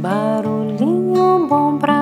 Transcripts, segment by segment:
Barulhinho bom pra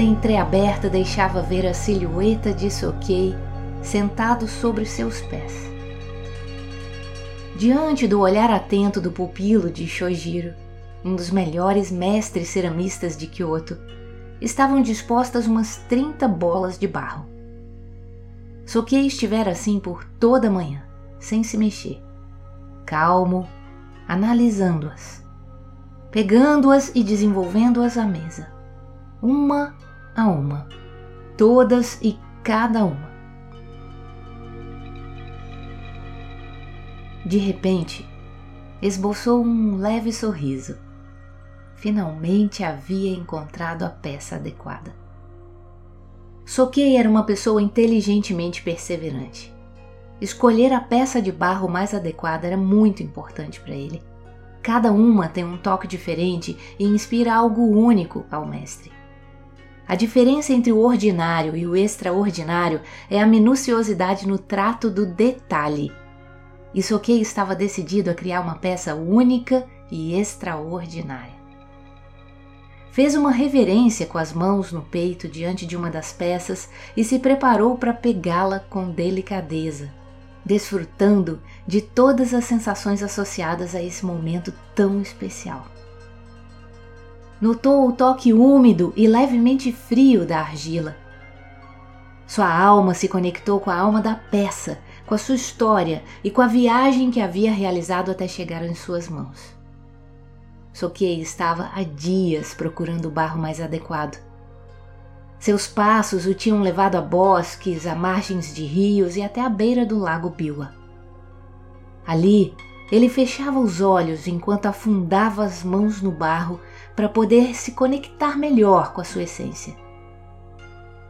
porta entreaberta deixava ver a silhueta de Sokei sentado sobre seus pés. Diante do olhar atento do pupilo de Shojiro, um dos melhores mestres ceramistas de Kyoto, estavam dispostas umas 30 bolas de barro. Sokei estivera assim por toda a manhã, sem se mexer, calmo, analisando-as, pegando-as e desenvolvendo-as à mesa uma a uma, todas e cada uma. De repente, esboçou um leve sorriso. Finalmente havia encontrado a peça adequada. Soquei era uma pessoa inteligentemente perseverante. Escolher a peça de barro mais adequada era muito importante para ele. Cada uma tem um toque diferente e inspira algo único ao mestre. A diferença entre o ordinário e o extraordinário é a minuciosidade no trato do detalhe. Isoquei estava decidido a criar uma peça única e extraordinária. Fez uma reverência com as mãos no peito diante de uma das peças e se preparou para pegá-la com delicadeza, desfrutando de todas as sensações associadas a esse momento tão especial notou o toque úmido e levemente frio da argila. Sua alma se conectou com a alma da peça, com a sua história e com a viagem que havia realizado até chegar em suas mãos. Sokei estava há dias procurando o barro mais adequado. Seus passos o tinham levado a bosques, a margens de rios e até a beira do lago Biwa. Ali, ele fechava os olhos enquanto afundava as mãos no barro para poder se conectar melhor com a sua essência.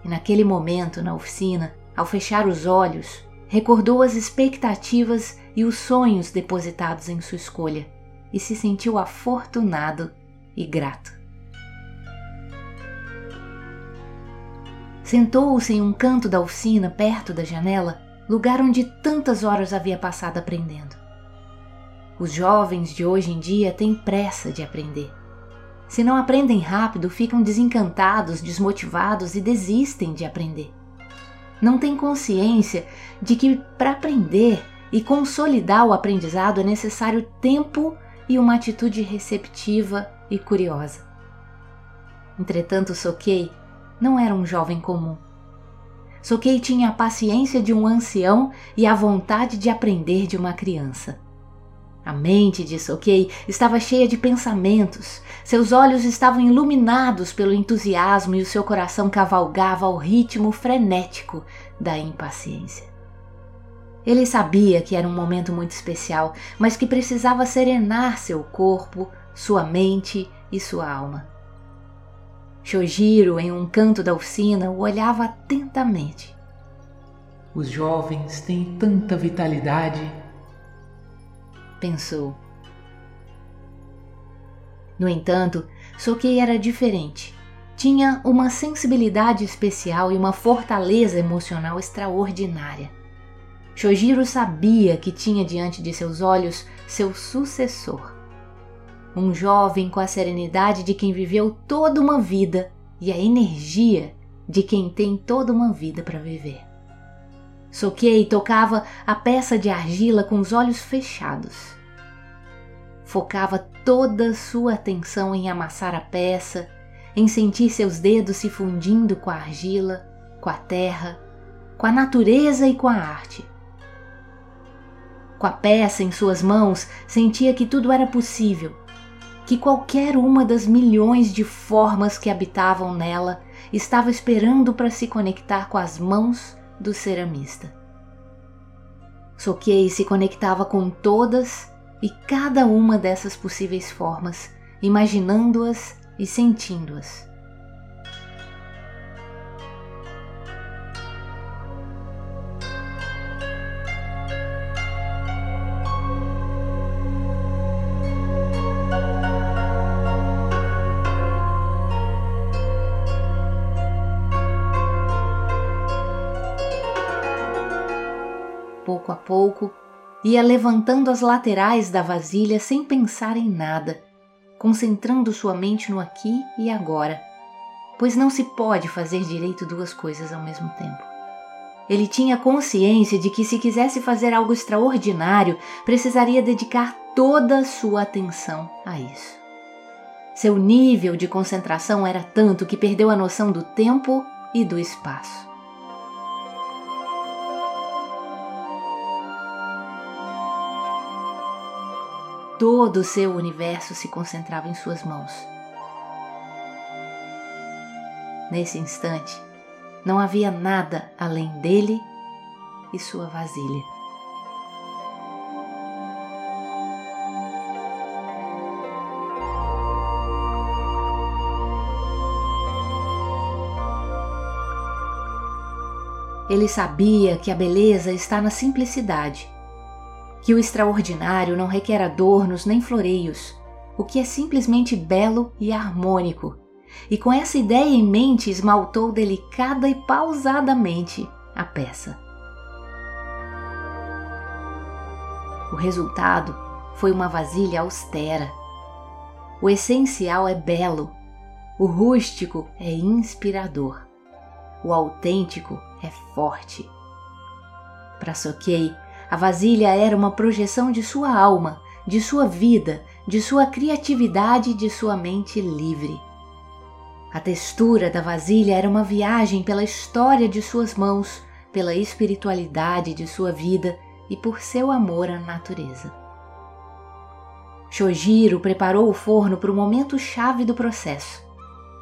E naquele momento, na oficina, ao fechar os olhos, recordou as expectativas e os sonhos depositados em sua escolha e se sentiu afortunado e grato. Sentou-se em um canto da oficina perto da janela, lugar onde tantas horas havia passado aprendendo. Os jovens de hoje em dia têm pressa de aprender. Se não aprendem rápido, ficam desencantados, desmotivados e desistem de aprender. Não têm consciência de que para aprender e consolidar o aprendizado é necessário tempo e uma atitude receptiva e curiosa. Entretanto, Sokei não era um jovem comum. Sokei tinha a paciência de um ancião e a vontade de aprender de uma criança. A mente de Sokei estava cheia de pensamentos, seus olhos estavam iluminados pelo entusiasmo e o seu coração cavalgava ao ritmo frenético da impaciência. Ele sabia que era um momento muito especial, mas que precisava serenar seu corpo, sua mente e sua alma. Shojiro, em um canto da oficina, o olhava atentamente. Os jovens têm tanta vitalidade pensou. No entanto, Sokei era diferente. Tinha uma sensibilidade especial e uma fortaleza emocional extraordinária. Shojiro sabia que tinha diante de seus olhos seu sucessor. Um jovem com a serenidade de quem viveu toda uma vida e a energia de quem tem toda uma vida para viver. Sokei tocava a peça de argila com os olhos fechados. Focava toda sua atenção em amassar a peça, em sentir seus dedos se fundindo com a argila, com a terra, com a natureza e com a arte. Com a peça em suas mãos, sentia que tudo era possível, que qualquer uma das milhões de formas que habitavam nela estava esperando para se conectar com as mãos do ceramista. Sokei se conectava com todas e cada uma dessas possíveis formas imaginando-as e sentindo-as. Pouco ia levantando as laterais da vasilha sem pensar em nada, concentrando sua mente no aqui e agora, pois não se pode fazer direito duas coisas ao mesmo tempo. Ele tinha consciência de que, se quisesse fazer algo extraordinário, precisaria dedicar toda a sua atenção a isso. Seu nível de concentração era tanto que perdeu a noção do tempo e do espaço. Todo o seu universo se concentrava em suas mãos. Nesse instante, não havia nada além dele e sua vasilha. Ele sabia que a beleza está na simplicidade que o extraordinário não requer adornos nem floreios, o que é simplesmente belo e harmônico. E com essa ideia em mente, esmaltou delicada e pausadamente a peça. O resultado foi uma vasilha austera. O essencial é belo, o rústico é inspirador, o autêntico é forte. Para Soquei, a vasilha era uma projeção de sua alma, de sua vida, de sua criatividade e de sua mente livre. A textura da vasilha era uma viagem pela história de suas mãos, pela espiritualidade de sua vida e por seu amor à natureza. Shojiro preparou o forno para o momento chave do processo,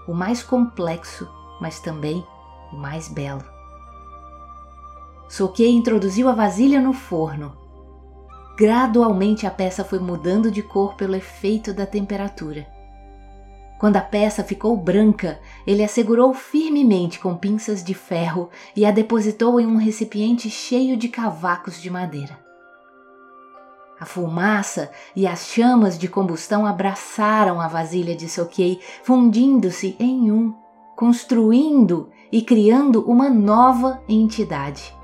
o mais complexo, mas também o mais belo. Soquei introduziu a vasilha no forno. Gradualmente a peça foi mudando de cor pelo efeito da temperatura. Quando a peça ficou branca, ele a segurou firmemente com pinças de ferro e a depositou em um recipiente cheio de cavacos de madeira. A fumaça e as chamas de combustão abraçaram a vasilha de Soquei, fundindo-se em um, construindo e criando uma nova entidade.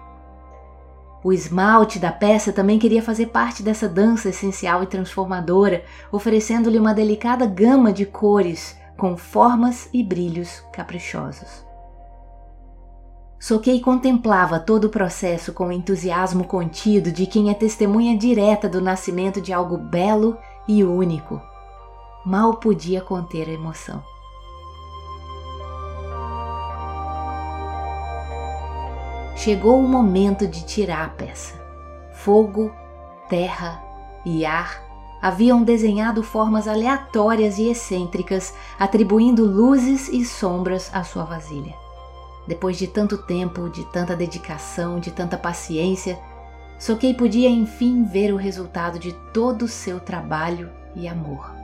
O esmalte da peça também queria fazer parte dessa dança essencial e transformadora, oferecendo-lhe uma delicada gama de cores, com formas e brilhos caprichosos. Soquei contemplava todo o processo com o entusiasmo contido de quem é testemunha direta do nascimento de algo belo e único. Mal podia conter a emoção. Chegou o momento de tirar a peça. Fogo, terra e ar haviam desenhado formas aleatórias e excêntricas, atribuindo luzes e sombras à sua vasilha. Depois de tanto tempo, de tanta dedicação, de tanta paciência, Soquei podia enfim ver o resultado de todo o seu trabalho e amor.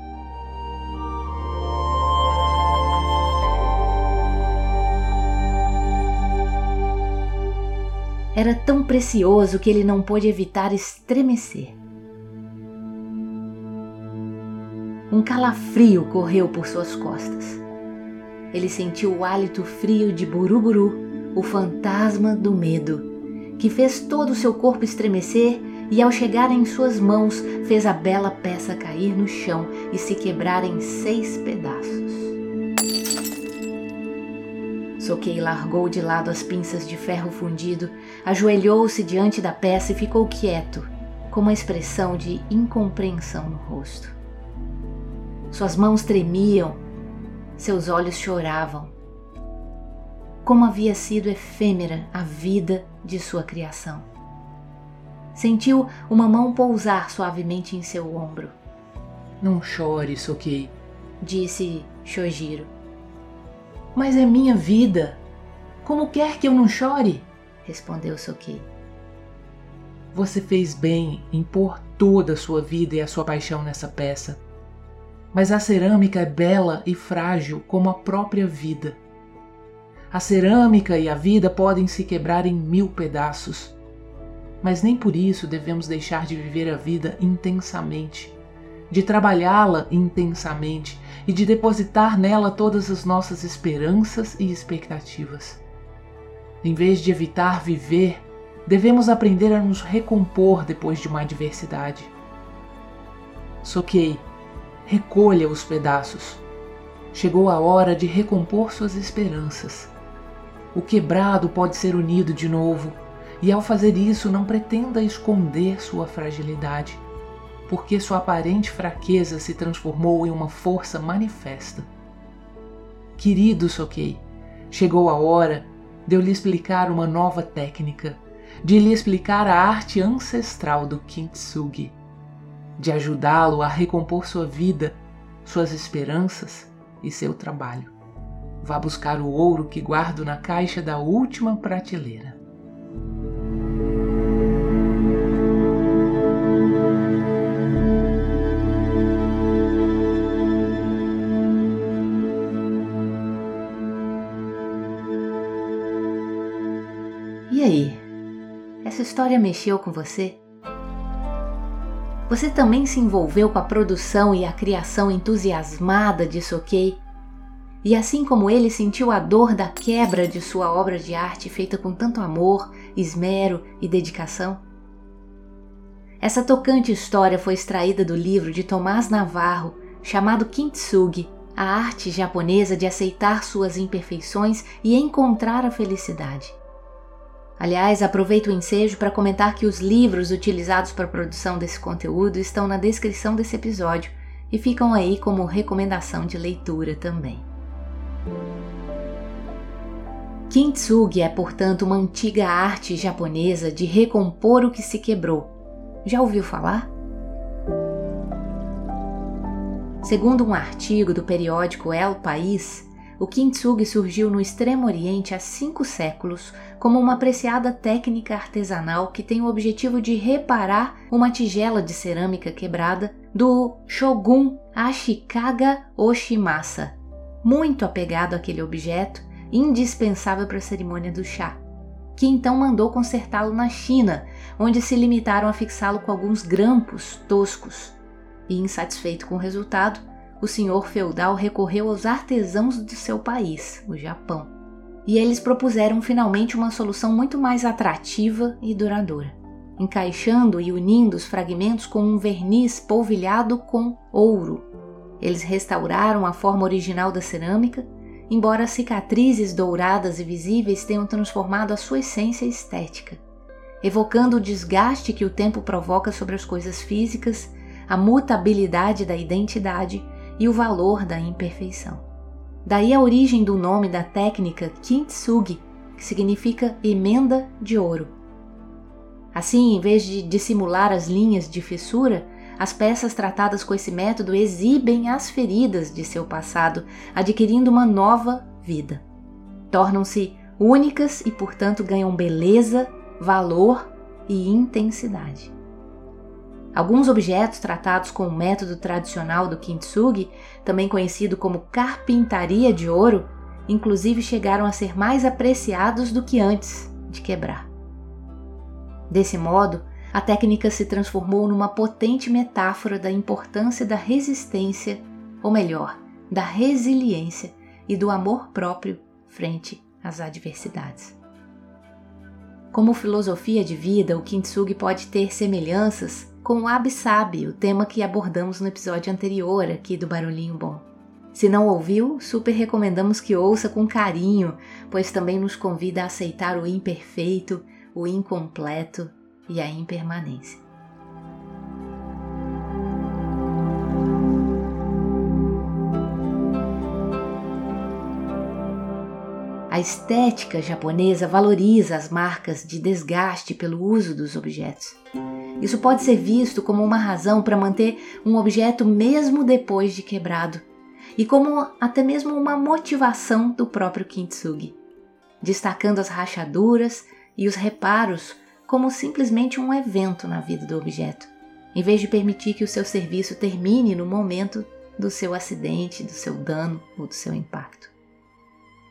Era tão precioso que ele não pôde evitar estremecer. Um calafrio correu por suas costas. Ele sentiu o hálito frio de Buruburu, o fantasma do medo, que fez todo o seu corpo estremecer e, ao chegar em suas mãos, fez a bela peça cair no chão e se quebrar em seis pedaços. Soquei largou de lado as pinças de ferro fundido, ajoelhou-se diante da peça e ficou quieto, com uma expressão de incompreensão no rosto. Suas mãos tremiam, seus olhos choravam. Como havia sido efêmera a vida de sua criação. Sentiu uma mão pousar suavemente em seu ombro. Não chore, Soquei, disse Shojiro. Mas é minha vida. Como quer que eu não chore? Respondeu Soki. Você fez bem em pôr toda a sua vida e a sua paixão nessa peça. Mas a cerâmica é bela e frágil como a própria vida. A cerâmica e a vida podem se quebrar em mil pedaços, mas nem por isso devemos deixar de viver a vida intensamente, de trabalhá-la intensamente e de depositar nela todas as nossas esperanças e expectativas. Em vez de evitar viver, devemos aprender a nos recompor depois de uma adversidade. Soquei, recolha os pedaços. Chegou a hora de recompor suas esperanças. O quebrado pode ser unido de novo, e ao fazer isso, não pretenda esconder sua fragilidade, porque sua aparente fraqueza se transformou em uma força manifesta. Querido Soquei, chegou a hora de eu lhe explicar uma nova técnica, de lhe explicar a arte ancestral do Kintsugi, de ajudá-lo a recompor sua vida, suas esperanças e seu trabalho. Vá buscar o ouro que guardo na caixa da última prateleira. História mexeu com você? Você também se envolveu com a produção e a criação entusiasmada de Sokei e assim como ele sentiu a dor da quebra de sua obra de arte feita com tanto amor, esmero e dedicação? Essa tocante história foi extraída do livro de Tomás Navarro, chamado Kintsugi, a arte japonesa de aceitar suas imperfeições e encontrar a felicidade. Aliás, aproveito o ensejo para comentar que os livros utilizados para a produção desse conteúdo estão na descrição desse episódio e ficam aí como recomendação de leitura também. Kintsugi é, portanto, uma antiga arte japonesa de recompor o que se quebrou. Já ouviu falar? Segundo um artigo do periódico El País, o kintsugi surgiu no Extremo Oriente há cinco séculos como uma apreciada técnica artesanal que tem o objetivo de reparar uma tigela de cerâmica quebrada do shogun Ashikaga Oshimasa, muito apegado àquele objeto, indispensável para a cerimônia do chá, que então mandou consertá-lo na China, onde se limitaram a fixá-lo com alguns grampos toscos. E insatisfeito com o resultado, o senhor feudal recorreu aos artesãos de seu país, o Japão. E eles propuseram finalmente uma solução muito mais atrativa e duradoura, encaixando e unindo os fragmentos com um verniz polvilhado com ouro eles restauraram a forma original da cerâmica, embora cicatrizes douradas e visíveis tenham transformado a sua essência estética, evocando o desgaste que o tempo provoca sobre as coisas físicas, a mutabilidade da identidade e o valor da imperfeição. Daí a origem do nome da técnica kintsugi, que significa emenda de ouro. Assim, em vez de dissimular as linhas de fissura, as peças tratadas com esse método exibem as feridas de seu passado, adquirindo uma nova vida. Tornam-se únicas e, portanto, ganham beleza, valor e intensidade. Alguns objetos tratados com o método tradicional do kintsugi, também conhecido como carpintaria de ouro, inclusive chegaram a ser mais apreciados do que antes de quebrar. Desse modo, a técnica se transformou numa potente metáfora da importância da resistência, ou melhor, da resiliência e do amor próprio frente às adversidades. Como filosofia de vida, o Kintsugi pode ter semelhanças com o Abisabi, o tema que abordamos no episódio anterior aqui do Barulhinho Bom. Se não ouviu, super recomendamos que ouça com carinho, pois também nos convida a aceitar o imperfeito, o incompleto e a impermanência. A estética japonesa valoriza as marcas de desgaste pelo uso dos objetos. Isso pode ser visto como uma razão para manter um objeto mesmo depois de quebrado, e como até mesmo uma motivação do próprio kintsugi, destacando as rachaduras e os reparos como simplesmente um evento na vida do objeto, em vez de permitir que o seu serviço termine no momento do seu acidente, do seu dano ou do seu impacto.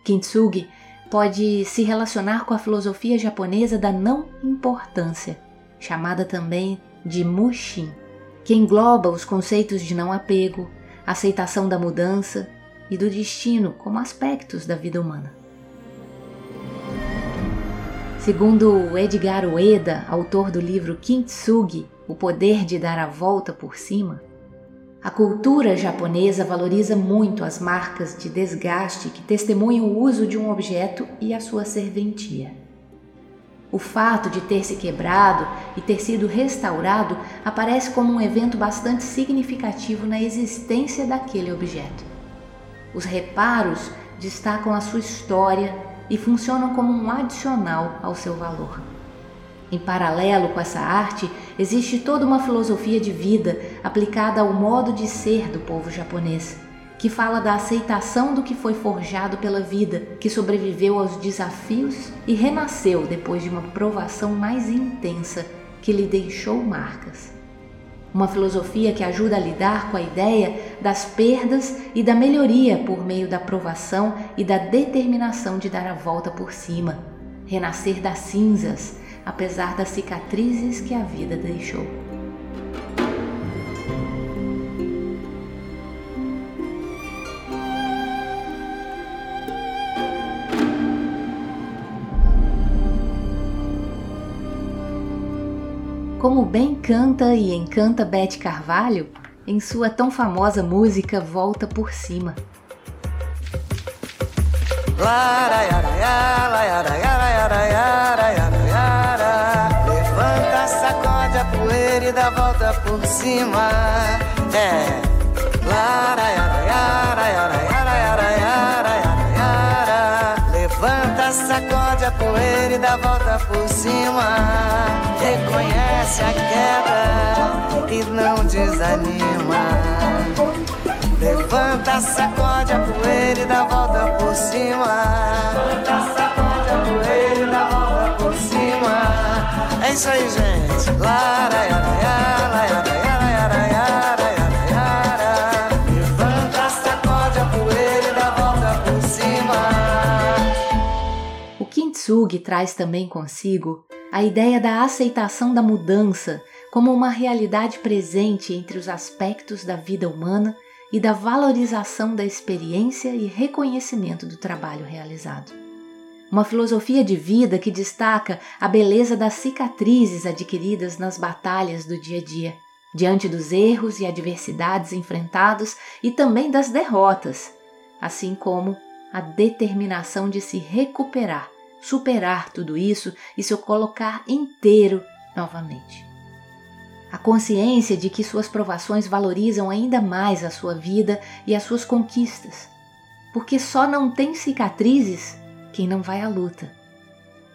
Kintsugi pode se relacionar com a filosofia japonesa da não importância, chamada também de Mushin, que engloba os conceitos de não apego, aceitação da mudança e do destino como aspectos da vida humana. Segundo Edgar Ueda, autor do livro Kintsugi, O Poder de Dar a Volta por Cima, a cultura japonesa valoriza muito as marcas de desgaste que testemunham o uso de um objeto e a sua serventia. O fato de ter se quebrado e ter sido restaurado aparece como um evento bastante significativo na existência daquele objeto. Os reparos destacam a sua história e funcionam como um adicional ao seu valor. Em paralelo com essa arte, existe toda uma filosofia de vida aplicada ao modo de ser do povo japonês, que fala da aceitação do que foi forjado pela vida, que sobreviveu aos desafios e renasceu depois de uma provação mais intensa que lhe deixou marcas. Uma filosofia que ajuda a lidar com a ideia das perdas e da melhoria por meio da provação e da determinação de dar a volta por cima, renascer das cinzas apesar das cicatrizes que a vida deixou. Como bem canta e encanta Beth Carvalho em sua tão famosa música Volta por Cima. e dá volta por cima. É. sacode a poeira e dá volta por cima. Reconhece a queda e não desanima. Levanta, sacode a poeira e dá volta por cima. Levanta, sacode a poeira e dá volta por cima. É isso aí, gente. Lara, traz também consigo a ideia da aceitação da mudança como uma realidade presente entre os aspectos da vida humana e da valorização da experiência e reconhecimento do trabalho realizado. Uma filosofia de vida que destaca a beleza das cicatrizes adquiridas nas batalhas do dia a dia, diante dos erros e adversidades enfrentados e também das derrotas, assim como a determinação de se recuperar superar tudo isso e se colocar inteiro novamente. A consciência de que suas provações valorizam ainda mais a sua vida e as suas conquistas, porque só não tem cicatrizes quem não vai à luta.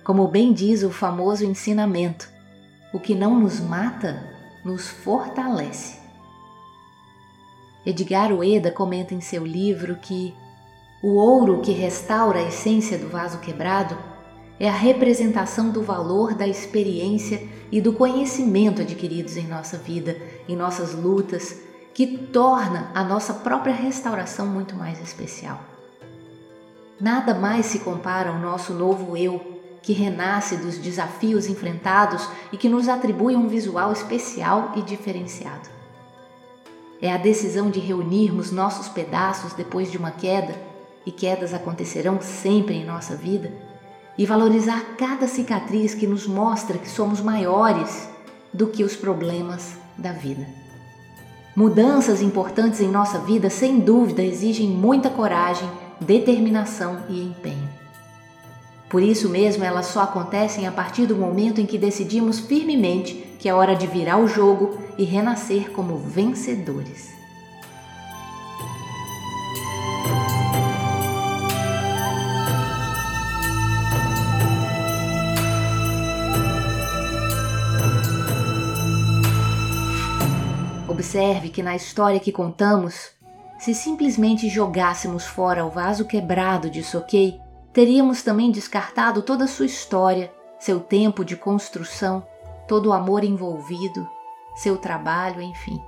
Como bem diz o famoso ensinamento, o que não nos mata nos fortalece. Edgar Ueda comenta em seu livro que o ouro que restaura a essência do vaso quebrado é a representação do valor da experiência e do conhecimento adquiridos em nossa vida, em nossas lutas, que torna a nossa própria restauração muito mais especial. Nada mais se compara ao nosso novo eu, que renasce dos desafios enfrentados e que nos atribui um visual especial e diferenciado. É a decisão de reunirmos nossos pedaços depois de uma queda, e quedas acontecerão sempre em nossa vida e valorizar cada cicatriz que nos mostra que somos maiores do que os problemas da vida. Mudanças importantes em nossa vida, sem dúvida, exigem muita coragem, determinação e empenho. Por isso mesmo, elas só acontecem a partir do momento em que decidimos firmemente que é hora de virar o jogo e renascer como vencedores. Observe que na história que contamos, se simplesmente jogássemos fora o vaso quebrado de Sokei, teríamos também descartado toda a sua história, seu tempo de construção, todo o amor envolvido, seu trabalho, enfim.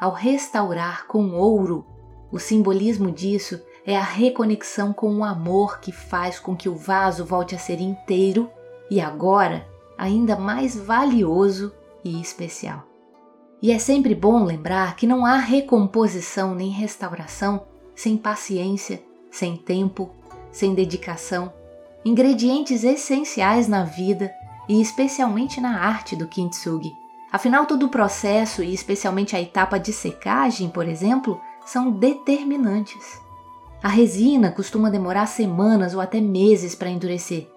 ao restaurar com ouro, o simbolismo disso é a reconexão com o amor que faz com que o vaso volte a ser inteiro e agora ainda mais valioso e especial. E é sempre bom lembrar que não há recomposição nem restauração sem paciência, sem tempo, sem dedicação, ingredientes essenciais na vida e especialmente na arte do kintsugi. Afinal, todo o processo e especialmente a etapa de secagem, por exemplo, são determinantes. A resina costuma demorar semanas ou até meses para endurecer,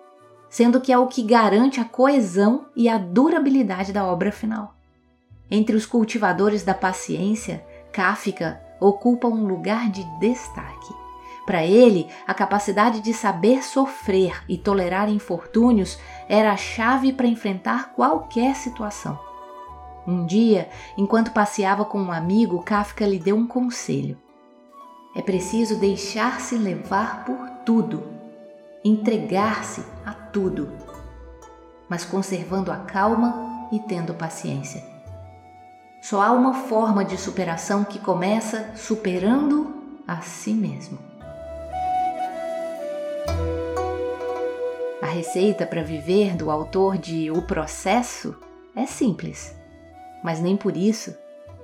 sendo que é o que garante a coesão e a durabilidade da obra final. Entre os cultivadores da paciência, Kafka ocupa um lugar de destaque. Para ele, a capacidade de saber sofrer e tolerar infortúnios era a chave para enfrentar qualquer situação. Um dia, enquanto passeava com um amigo, Kafka lhe deu um conselho. É preciso deixar-se levar por tudo, entregar-se a tudo, mas conservando a calma e tendo paciência. Só há uma forma de superação que começa superando a si mesmo. A receita para viver do autor de O Processo é simples, mas nem por isso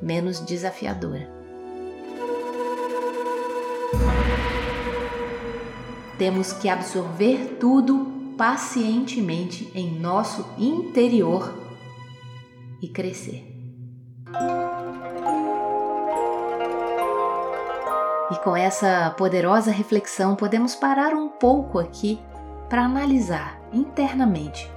menos desafiadora. Temos que absorver tudo pacientemente em nosso interior e crescer. E com essa poderosa reflexão, podemos parar um pouco aqui para analisar internamente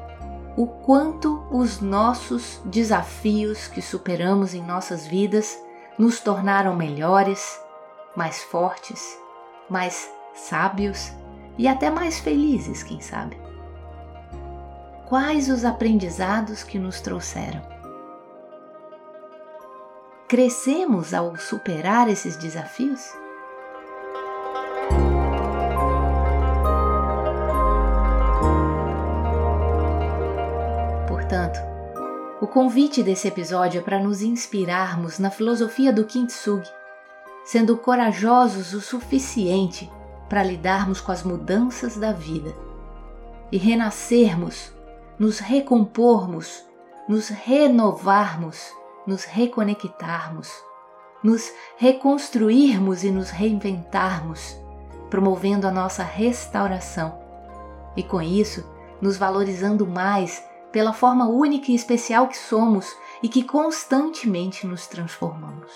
o quanto os nossos desafios que superamos em nossas vidas nos tornaram melhores, mais fortes, mais sábios e até mais felizes, quem sabe. Quais os aprendizados que nos trouxeram? Crescemos ao superar esses desafios? Portanto, o convite desse episódio é para nos inspirarmos na filosofia do Kintsugi sendo corajosos o suficiente para lidarmos com as mudanças da vida e renascermos, nos recompormos, nos renovarmos, nos reconectarmos, nos reconstruirmos e nos reinventarmos, promovendo a nossa restauração e com isso nos valorizando mais pela forma única e especial que somos e que constantemente nos transformamos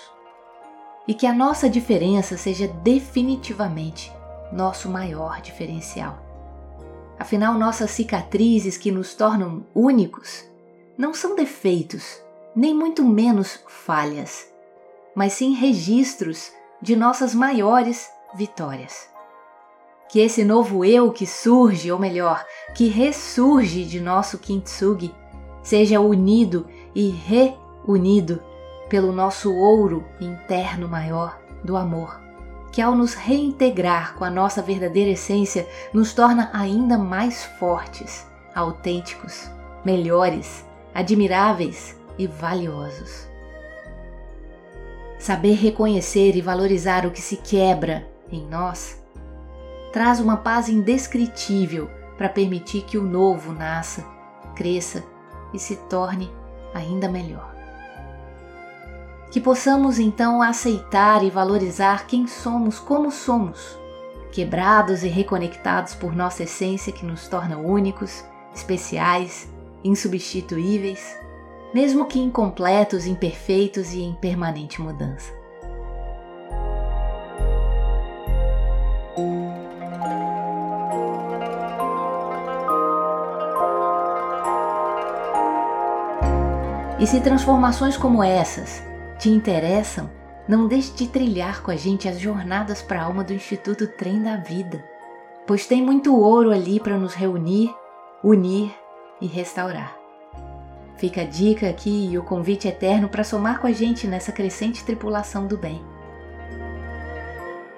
e que a nossa diferença seja definitivamente nosso maior diferencial. Afinal, nossas cicatrizes que nos tornam únicos não são defeitos, nem muito menos falhas, mas sim registros de nossas maiores vitórias. Que esse novo eu que surge, ou melhor, que ressurge de nosso kintsugi, seja unido e reunido pelo nosso ouro interno maior do amor, que ao nos reintegrar com a nossa verdadeira essência, nos torna ainda mais fortes, autênticos, melhores, admiráveis e valiosos. Saber reconhecer e valorizar o que se quebra em nós traz uma paz indescritível para permitir que o novo nasça, cresça e se torne ainda melhor. Que possamos então aceitar e valorizar quem somos como somos, quebrados e reconectados por nossa essência que nos torna únicos, especiais, insubstituíveis, mesmo que incompletos, imperfeitos e em permanente mudança. E se transformações como essas te interessam, não deixe de trilhar com a gente as jornadas para a alma do Instituto Trem da Vida, pois tem muito ouro ali para nos reunir, unir e restaurar. Fica a dica aqui e o convite eterno para somar com a gente nessa crescente tripulação do bem.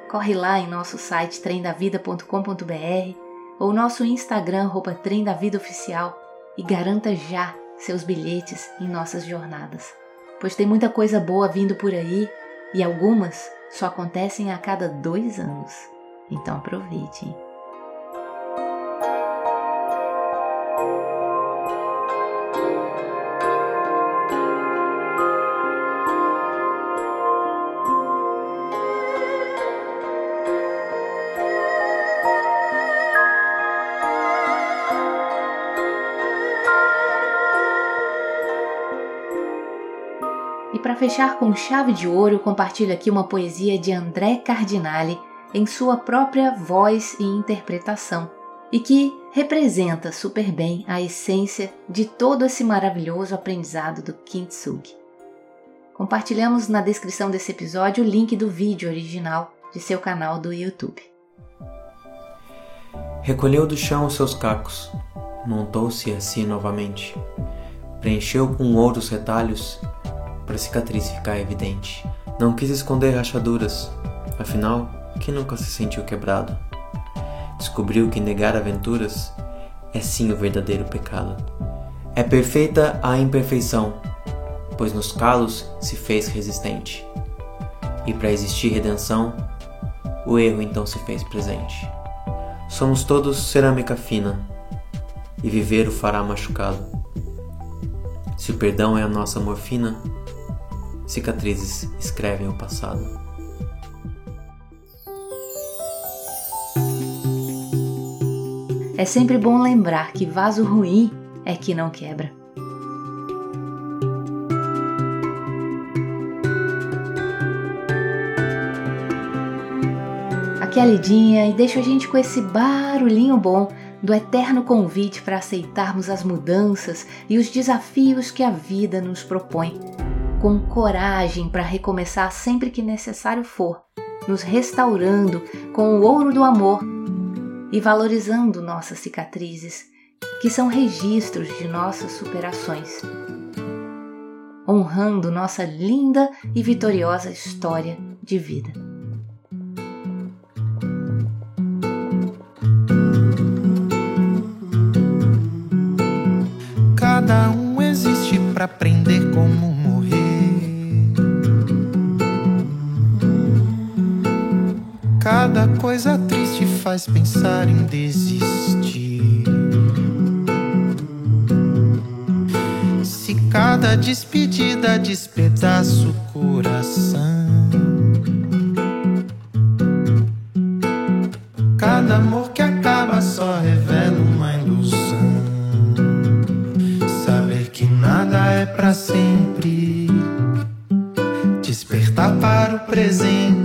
Corre lá em nosso site tremdavida.com.br ou nosso Instagram roupa Trem da Vida Oficial e garanta já seus bilhetes em nossas jornadas pois tem muita coisa boa vindo por aí e algumas só acontecem a cada dois anos. Então aproveite. Fechar com chave de ouro, compartilho aqui uma poesia de André Cardinale em sua própria voz e interpretação, e que representa super bem a essência de todo esse maravilhoso aprendizado do Kintsugi. Compartilhamos na descrição desse episódio o link do vídeo original de seu canal do YouTube. Recolheu do chão os seus cacos, montou-se assim novamente, preencheu com ouro os retalhos para a cicatriz ficar evidente. Não quis esconder rachaduras, afinal, quem nunca se sentiu quebrado? Descobriu que negar aventuras é sim o verdadeiro pecado. É perfeita a imperfeição, pois nos calos se fez resistente. E para existir redenção, o erro então se fez presente. Somos todos cerâmica fina, e viver o fará machucado. Se o perdão é a nossa morfina, Cicatrizes escrevem o passado. É sempre bom lembrar que vaso ruim é que não quebra. Aqui é a Lidinha e deixo a gente com esse barulhinho bom do eterno convite para aceitarmos as mudanças e os desafios que a vida nos propõe com coragem para recomeçar sempre que necessário for, nos restaurando com o ouro do amor e valorizando nossas cicatrizes, que são registros de nossas superações, honrando nossa linda e vitoriosa história de vida. Cada um existe para aprender como coisa triste faz pensar em desistir. Se cada despedida despedaça o coração, cada amor que acaba só revela uma ilusão. Saber que nada é para sempre, despertar para o presente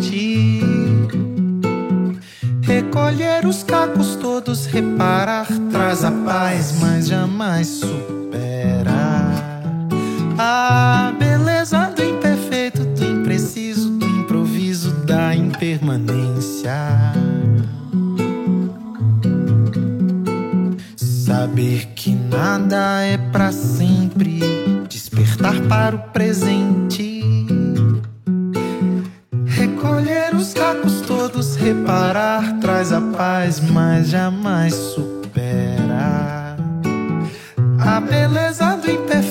Recolher os cacos todos, reparar, traz a paz, mas jamais supera a beleza do imperfeito, do impreciso, do improviso, da impermanência. Saber que nada é para sempre, despertar para o presente reparar traz a paz, mas jamais supera a beleza do imperfeito,